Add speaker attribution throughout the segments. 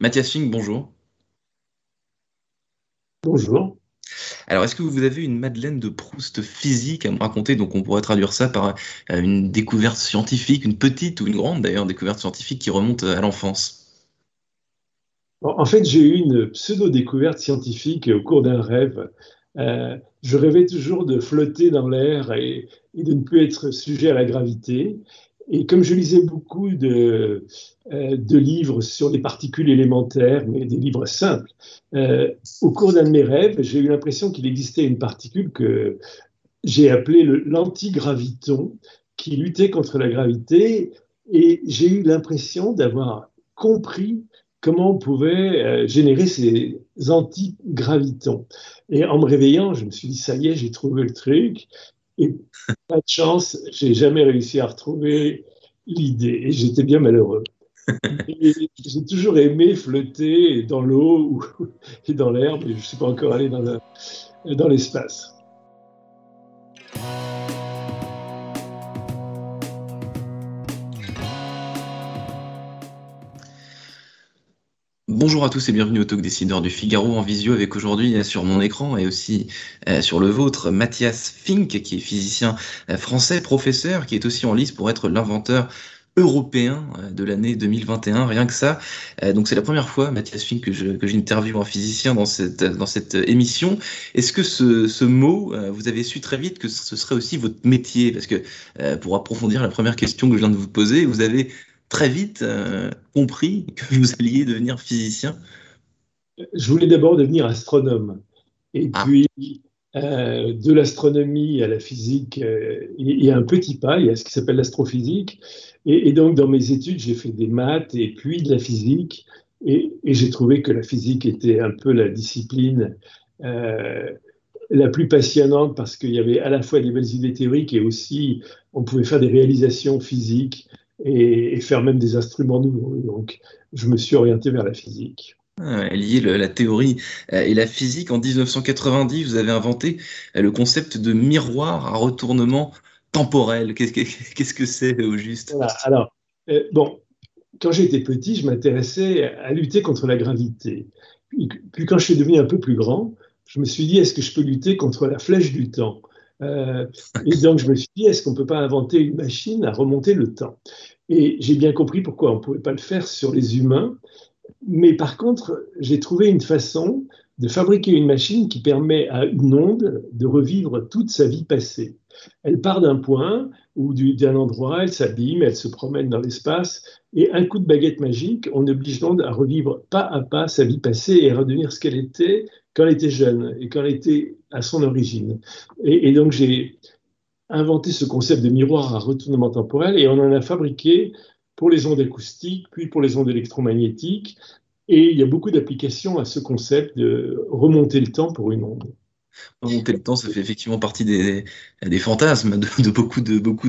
Speaker 1: Mathias Fink, bonjour.
Speaker 2: Bonjour.
Speaker 1: Alors, est-ce que vous avez une Madeleine de Proust physique à me raconter? Donc, on pourrait traduire ça par euh, une découverte scientifique, une petite ou une grande d'ailleurs découverte scientifique qui remonte à l'enfance.
Speaker 2: En fait, j'ai eu une pseudo-découverte scientifique au cours d'un rêve. Euh, je rêvais toujours de flotter dans l'air et, de ne plus être sujet à la gravité. Et comme je lisais beaucoup de, euh, de livres sur les particules élémentaires, mais des livres simples, euh, au cours d'un de mes rêves, j'ai eu l'impression qu'il existait une particule que j'ai appelée l'antigraviton, qui luttait contre la gravité. Et j'ai eu l'impression d'avoir compris comment on pouvait euh, générer ces antigravitons. Et en me réveillant, je me suis dit, ça y est, j'ai trouvé le truc. Et pas de chance, j'ai jamais réussi à retrouver l'idée. Et j'étais bien malheureux. J'ai toujours aimé flotter dans l'eau et dans l'air, mais je ne suis pas encore allé dans l'espace.
Speaker 1: Bonjour à tous et bienvenue au Talk Décideur du Figaro en visio avec aujourd'hui euh, sur mon écran et aussi euh, sur le vôtre Mathias Fink qui est physicien euh, français, professeur, qui est aussi en lice pour être l'inventeur européen de l'année 2021, rien que ça. donc c'est la première fois, Mathias Fink, que, j'interviewe un physicien dans cette, émission. Est-ce que ce, mot, vous avez su très vite que ce serait aussi votre métier? Parce que pour approfondir la première question que je viens de vous poser, vous avez très vite euh, compris que vous alliez devenir physicien
Speaker 2: Je voulais d'abord devenir astronome. Et ah. puis, euh, de l'astronomie à la physique, euh, il y a un petit pas, il y a ce qui s'appelle l'astrophysique. Et, donc, dans mes études, j'ai fait des maths et puis de la physique. Et, j'ai trouvé que la physique était un peu la discipline la plus passionnante parce qu'il y avait à la fois des belles idées théoriques et aussi on pouvait faire des réalisations physiques et, faire même des instruments nouveaux. Donc, je me suis orienté vers la physique.
Speaker 1: Ah, lié la théorie euh, et la physique. En 1990, vous avez inventé euh, le concept de miroir à retournement temporel. Qu'est-ce que c'est au juste?
Speaker 2: Alors, euh, bon, quand j'étais petit, je m'intéressais à lutter contre la gravité. Puis, puis, quand je suis devenu un peu plus grand, je me suis dit, est-ce que je peux lutter contre la flèche du temps? Euh, et donc, je me suis dit, est-ce qu'on ne peut pas inventer une machine à remonter le temps? Et j'ai bien compris pourquoi on ne pouvait pas le faire sur les humains. Mais par contre, j'ai trouvé une façon de fabriquer une machine qui permet à une onde de revivre toute sa vie passée. Elle part d'un point ou d'un endroit, elle s'abîme, elle se promène dans l'espace, et un coup de baguette magique, on oblige l'onde à revivre pas à pas sa vie passée et à redevenir ce qu'elle était quand elle était jeune et quand elle était à son origine. Et, donc j'ai inventé ce concept de miroir à retournement temporel et on en a fabriqué pour les ondes acoustiques, puis pour les ondes électromagnétiques. Et il y a beaucoup d'applications à ce concept de remonter le temps pour une onde.
Speaker 1: Remonter le temps, ça fait effectivement partie des, des fantasmes de, beaucoup de beaucoup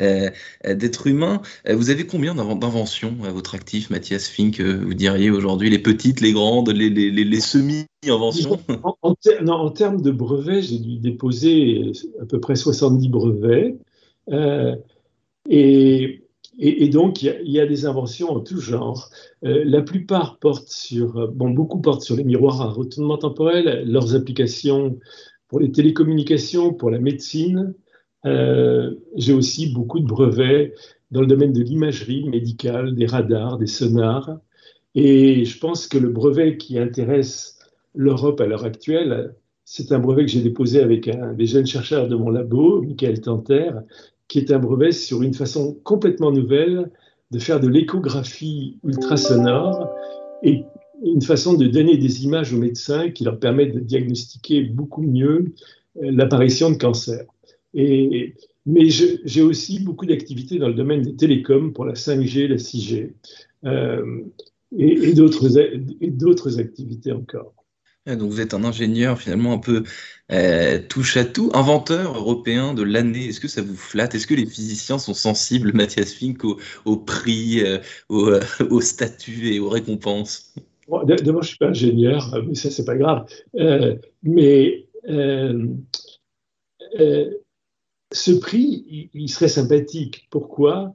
Speaker 1: euh, d'êtres humains. Euh, vous avez combien d'inventions à votre actif, Mathias Fink Vous diriez aujourd'hui les petites, les grandes, les, les, les, semi-inventions?
Speaker 2: En, termes de brevets, j'ai dû déposer à peu près 70 brevets. Euh, et et, donc, il y, a, des inventions en tout genre. Euh, la plupart portent sur, euh, bon, beaucoup portent sur les miroirs à retournement temporel, leurs applications pour les télécommunications, pour la médecine. Euh, j'ai aussi beaucoup de brevets dans le domaine de l'imagerie médicale, des radars, des sonars. Et je pense que le brevet qui intéresse l'Europe à l'heure actuelle, c'est un brevet que j'ai déposé avec un des jeunes chercheurs de mon labo, Michael Tanter, qui est un brevet sur une façon complètement nouvelle de faire de l'échographie ultrasonore et une façon de donner des images aux médecins qui leur permettent de diagnostiquer beaucoup mieux euh, l'apparition de cancer. Et, mais j'ai aussi beaucoup d'activités dans le domaine des télécoms pour la 5G, la 6G euh, et d'autres activités encore.
Speaker 1: Donc vous êtes un ingénieur finalement un peu euh, touche à tout, inventeur européen de l'année. Est-ce que ça vous flatte? Est-ce que les physiciens sont sensibles, Mathias Fink, au, prix, euh, euh, au, statut et aux récompenses?
Speaker 2: D'abord, je suis pas ingénieur, mais ça pas grave. mais ce prix, il, serait sympathique. Pourquoi?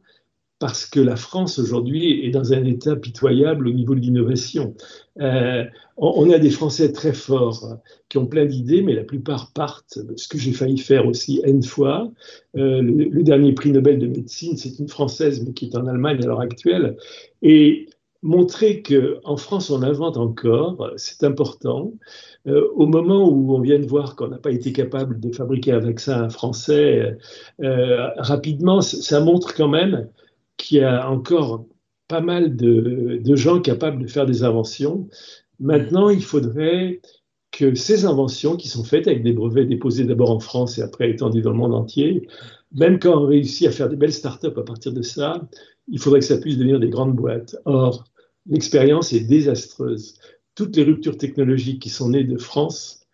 Speaker 2: Parce que la France aujourd'hui est dans un état pitoyable au niveau de l'innovation. Euh, on, a des Français très forts qui ont plein d'idées, mais la plupart partent, ce que j'ai failli faire aussi N fois. Euh, le, dernier prix Nobel de médecine, c'est une Française, mais qui est en Allemagne à l'heure actuelle. Et montrer qu'en France, on invente encore, c'est important. Euh, au moment où on vient de voir qu'on n'a pas été capable de fabriquer un vaccin français rapidement, ça montre quand même qu'il y a encore pas mal de, de, gens capables de faire des inventions. Maintenant, il faudrait que ces inventions qui sont faites avec des brevets déposés d'abord en France et après étendus dans le monde entier, même quand on réussit à faire des belles startups à partir de ça, il faudrait que ça puisse devenir des grandes boîtes. Or, l'expérience est désastreuse. Toutes les ruptures technologiques qui sont nées de France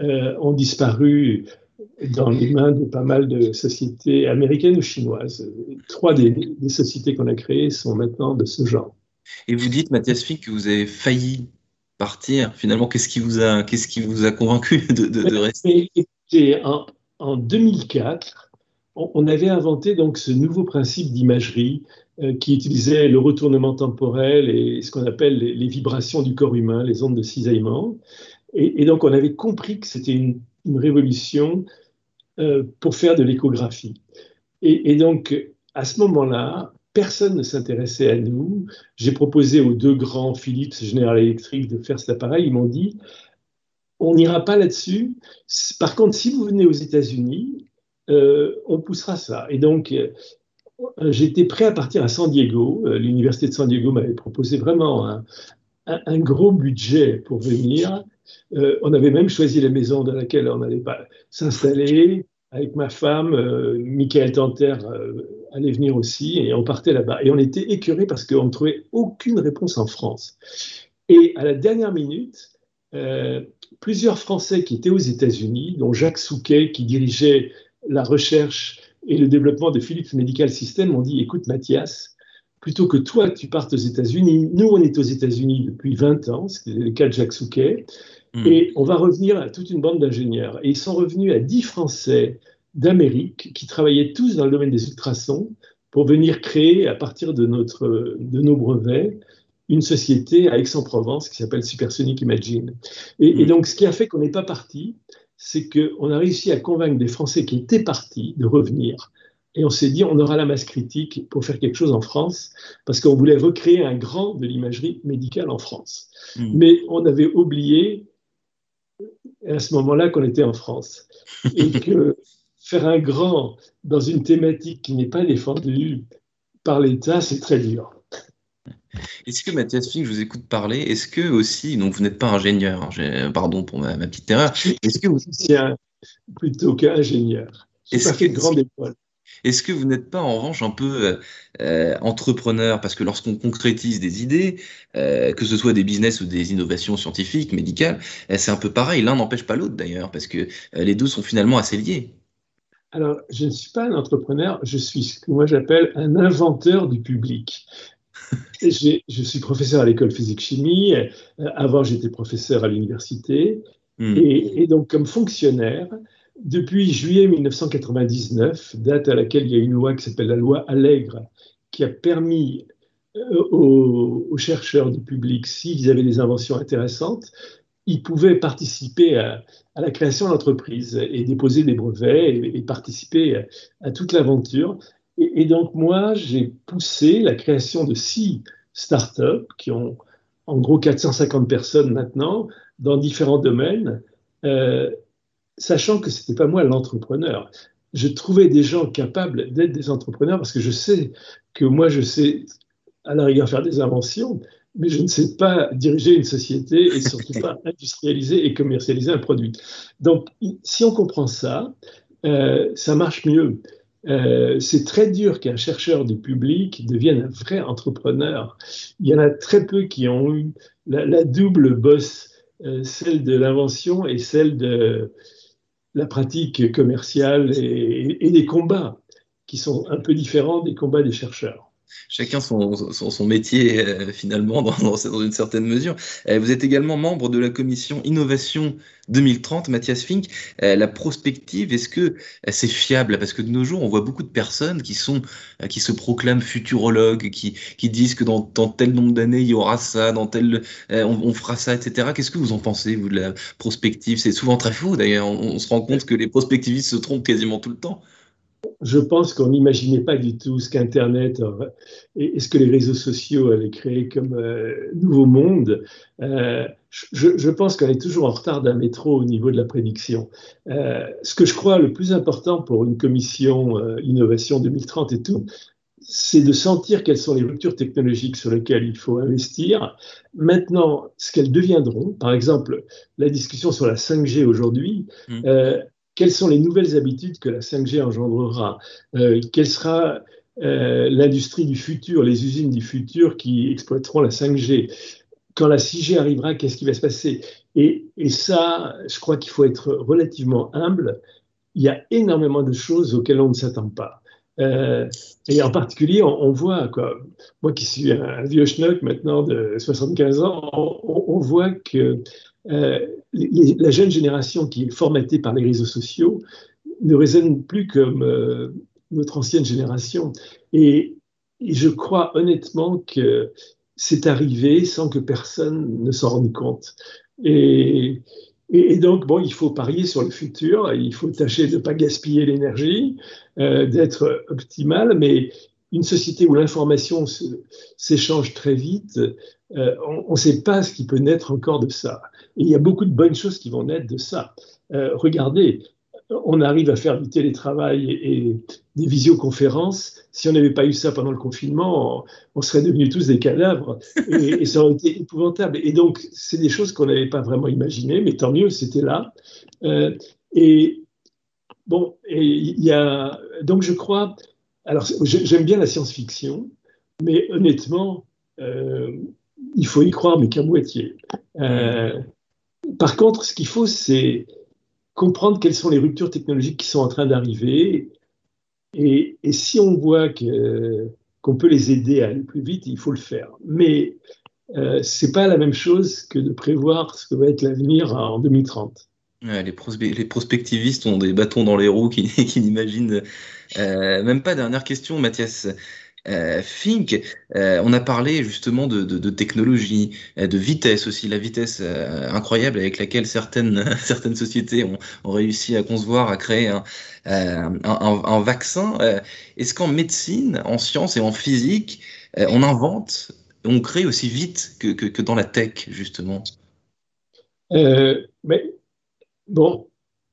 Speaker 2: euh, ont disparu dans les mains de pas mal de sociétés américaines ou chinoises. Trois des, sociétés qu'on a créées sont maintenant de ce genre.
Speaker 1: Et vous dites, Mathias Fick, que vous avez failli partir. Finalement, qu'est-ce qui vous a, qu'est-ce qui vous a convaincu de, de, rester?
Speaker 2: en, en 2004, on avait inventé donc ce nouveau principe d'imagerie euh, qui utilisait le retournement temporel et ce qu'on appelle les, vibrations du corps humain, les ondes de cisaillement. Et, donc on avait compris que c'était une, révolution euh, pour faire de l'échographie. Et, donc à ce moment-là, personne ne s'intéressait à nous. J'ai proposé aux deux grands Philips General Electric de faire cet appareil. Ils m'ont dit on n'ira pas là-dessus. Par contre, si vous venez aux États-Unis, euh, on poussera ça. Et donc, euh, j'étais prêt à partir à San Diego. L'université de San Diego m'avait proposé vraiment un, gros budget pour venir. On avait même choisi la maison dans laquelle on allait pas s'installer. Avec ma femme, Michael Tanter allait venir aussi, et on partait là-bas. Et on était écœurés parce qu'on ne trouvait aucune réponse en France. Et à la dernière minute, plusieurs Français qui étaient aux États-Unis, dont Jacques Souquet, qui dirigeait la recherche et le développement de Philips Medical System ont dit écoute, Mathias, plutôt que toi, tu partes aux États-Unis, nous, on est aux États-Unis depuis 20 ans, c'était le cas de Jacques Souquet, hmm. et on va revenir à toute une bande d'ingénieurs. Et ils sont revenus à 10 Français d'Amérique qui travaillaient tous dans le domaine des ultrasons pour venir créer, à partir de, notre, de nos brevets, une société à Aix-en-Provence qui s'appelle Supersonic Imagine. Et, et, hmm. donc, ce qui a fait qu'on n'est pas parti, c'est qu'on a réussi à convaincre des Français qui étaient partis de revenir. Et on s'est dit, on aura la masse critique pour faire quelque chose en France, parce qu'on voulait recréer un grand de l'imagerie médicale en France. Hmm. Mais on avait oublié à ce moment-là qu'on était en France. Et que faire un grand dans une thématique qui n'est pas défendue par l'État, c'est très dur.
Speaker 1: Est-ce que Mathias Fink, je vous écoute parler, est-ce que aussi, donc vous n'êtes pas ingénieur, hein, pardon pour ma, petite erreur,
Speaker 2: est-ce que vous plutôt qu'ingénieur Est-ce que grande école
Speaker 1: est-ce que vous n'êtes pas en revanche un peu euh, euh, entrepreneur? Parce que lorsqu'on concrétise des idées, euh, que ce soit des business ou des innovations scientifiques, médicales, c'est un peu pareil. L'un n'empêche pas l'autre d'ailleurs, parce que les deux sont finalement assez liés.
Speaker 2: Alors, je ne suis pas un entrepreneur, je suis ce que moi j'appelle un inventeur du public je suis professeur à l'école physique-chimie. Avant, j'étais professeur à l'université. Hmm. Et, donc, comme fonctionnaire, depuis juillet 1999, date à laquelle il y a une loi qui s'appelle la loi Allègre, qui a permis euh, aux, chercheurs du public, s'ils avaient des inventions intéressantes, ils pouvaient participer à, la création d'entreprises et déposer des brevets et, participer à toute l'aventure. Et, donc, moi, j'ai poussé la création de six startups qui ont en gros 450 personnes maintenant dans différents domaines, euh, sachant que ce n'était pas moi l'entrepreneur. Je trouvais des gens capables d'être des entrepreneurs parce que je sais que moi, je sais à la rigueur faire des inventions, mais je ne sais pas diriger une société et surtout pas industrialiser et commercialiser un produit. Donc, si on comprend ça, euh, ça marche mieux. Euh, c'est très dur qu'un chercheur du public devienne un vrai entrepreneur. Il y en a très peu qui ont eu la, double bosse, euh, celle de l'invention et celle de la pratique commerciale et, des combats qui sont un peu différents des combats des chercheurs.
Speaker 1: Chacun son, son, métier euh, finalement dans, dans, une certaine mesure. Euh, vous êtes également membre de la commission innovation 2030, Mathias Fink. Euh, la prospective, est-ce que c'est fiable? Parce que de nos jours, on voit beaucoup de personnes qui sont qui se proclament futurologues, qui, qui disent que dans, dans tel nombre d'années il y aura ça, dans tel on, fera ça, etc. Qu'est-ce que vous en pensez vous de la prospective? C'est souvent très faux d'ailleurs. On, on se rend compte que les prospectivistes se trompent quasiment tout le temps
Speaker 2: je pense qu'on n'imaginait pas du tout ce qu'Internet et, ce que les réseaux sociaux allaient créer comme euh, nouveau monde. Euh, je, pense qu'on est toujours en retard d'un métro au niveau de la prédiction. Euh, ce que je crois le plus important pour une commission innovation 2030 et tout, c'est de sentir quelles sont les ruptures technologiques sur lesquelles il faut investir. Maintenant, ce qu'elles deviendront, par exemple, la discussion sur la 5G aujourd'hui, mmh quelles sont les nouvelles habitudes que la 5G engendrera? Euh, Quelle sera euh, l'industrie du futur, les usines du futur qui exploiteront la 5G Quand la 6G arrivera, qu'est-ce qui va se passer? Et, ça, je crois qu'il faut être relativement humble. Il y a énormément de choses auxquelles on ne s'attend pas. Euh, et en particulier, on, voit, quoi, moi qui suis un, vieux schnock maintenant de 75 ans, on voit que euh, la jeune génération qui est formatée par les réseaux sociaux ne raisonne plus comme euh, notre ancienne génération. Et, je crois honnêtement que c'est arrivé sans que personne ne s'en rende compte. Et, et, donc, bon, il faut parier sur le futur, il faut tâcher de ne pas gaspiller l'énergie, euh, d'être optimal, mais une société où l'information s'échange très vite, on ne sait pas ce qui peut naître encore de ça. Et il y a beaucoup de bonnes choses qui vont naître de ça. Euh, regardez, on arrive à faire du télétravail et, des visioconférences. Si on n'avait pas eu ça pendant le confinement, on, serait devenus tous des cadavres et, ça aurait été épouvantable. Et donc, c'est des choses qu'on n'avait pas vraiment imaginées, mais tant mieux, c'était là. Euh, et bon, il y a donc je crois. Alors, j'aime bien la science-fiction, mais honnêtement, euh, il faut y croire, mais qu'à moitié. Euh, par contre, ce qu'il faut, c'est comprendre quelles sont les ruptures technologiques qui sont en train d'arriver. Et, si on voit qu'on peut les aider à aller plus vite, il faut le faire. Mais euh, ce n'est pas la même chose que de prévoir ce que va être l'avenir en 2030.
Speaker 1: les, prospectivistes ont des bâtons dans les roues qui, n'imaginent euh, même pas. Dernière question, Mathias. Euh, Fink, euh, on a parlé justement de, de, technologie, euh, de vitesse aussi, la vitesse euh, incroyable avec laquelle certaines, certaines sociétés ont, réussi à concevoir, à créer un, vaccin. Est-ce qu'en médecine, en sciences et en physique, on invente, on crée aussi vite que dans la tech, justement?
Speaker 2: Mais, Bon,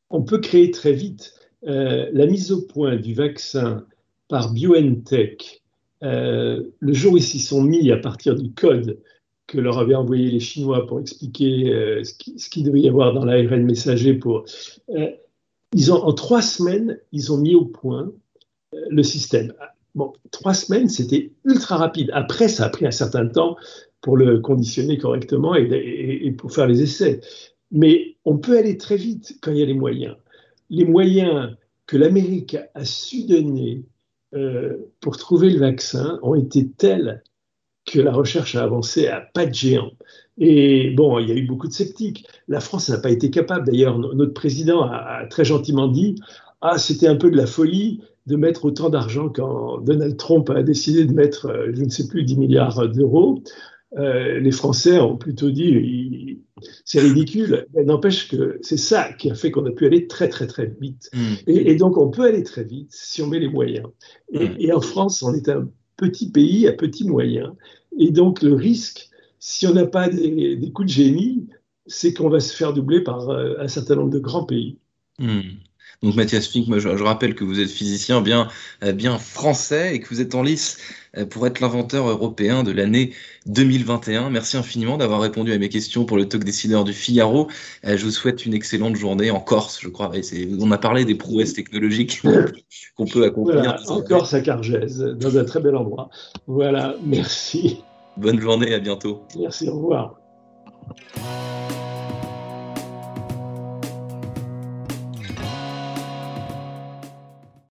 Speaker 2: on peut créer très vite. la mise au point du vaccin par BioNTech euh, le jour où ils s'y sont mis à partir du code que leur avaient envoyé les Chinois pour expliquer euh, ce qu'il devait y avoir dans l'ARN messager, euh, ils ont, en trois semaines, ils ont mis au point le système. Bon, trois semaines, c'était ultra rapide. Après, ça a pris un certain temps pour le conditionner correctement et, pour faire les essais. Mais on peut aller très vite quand il y a les moyens. Les moyens que l'Amérique a su donner euh, pour trouver le vaccin ont été tels que la recherche a avancé à pas de géant. Et bon, il y a eu beaucoup de sceptiques. La France n'a pas été capable. D'ailleurs, notre président a, très gentiment dit Ah, c'était un peu de la folie de mettre autant d'argent quand Donald Trump a décidé de mettre, euh, je ne sais plus, 10 milliards d'euros. Euh, les Français ont plutôt dit c'est ridicule. N'empêche que c'est ça qui a fait qu'on a pu aller très très très vite. Mm. Et, donc on peut aller très vite si on met les moyens. Mm. Et, en France, on est un petit pays à petits moyens. Et donc le risque, si on n'a pas des, coups de génie, c'est qu'on va se faire doubler par euh, un certain nombre de grands pays.
Speaker 1: Mm. Donc Mathias Fink, moi je, rappelle que vous êtes physicien bien, euh, bien français et que vous êtes en lice euh, pour être l'inventeur européen de l'année 2021. Merci infiniment d'avoir répondu à mes questions pour le talk décideur du Figaro. Euh, je vous souhaite une excellente journée en Corse, je crois. on a parlé des prouesses technologiques qu'on peut accomplir.
Speaker 2: Voilà, en Corse à Cargèse, dans un très bel endroit. Voilà, merci.
Speaker 1: Bonne journée, à bientôt.
Speaker 2: Merci, au revoir.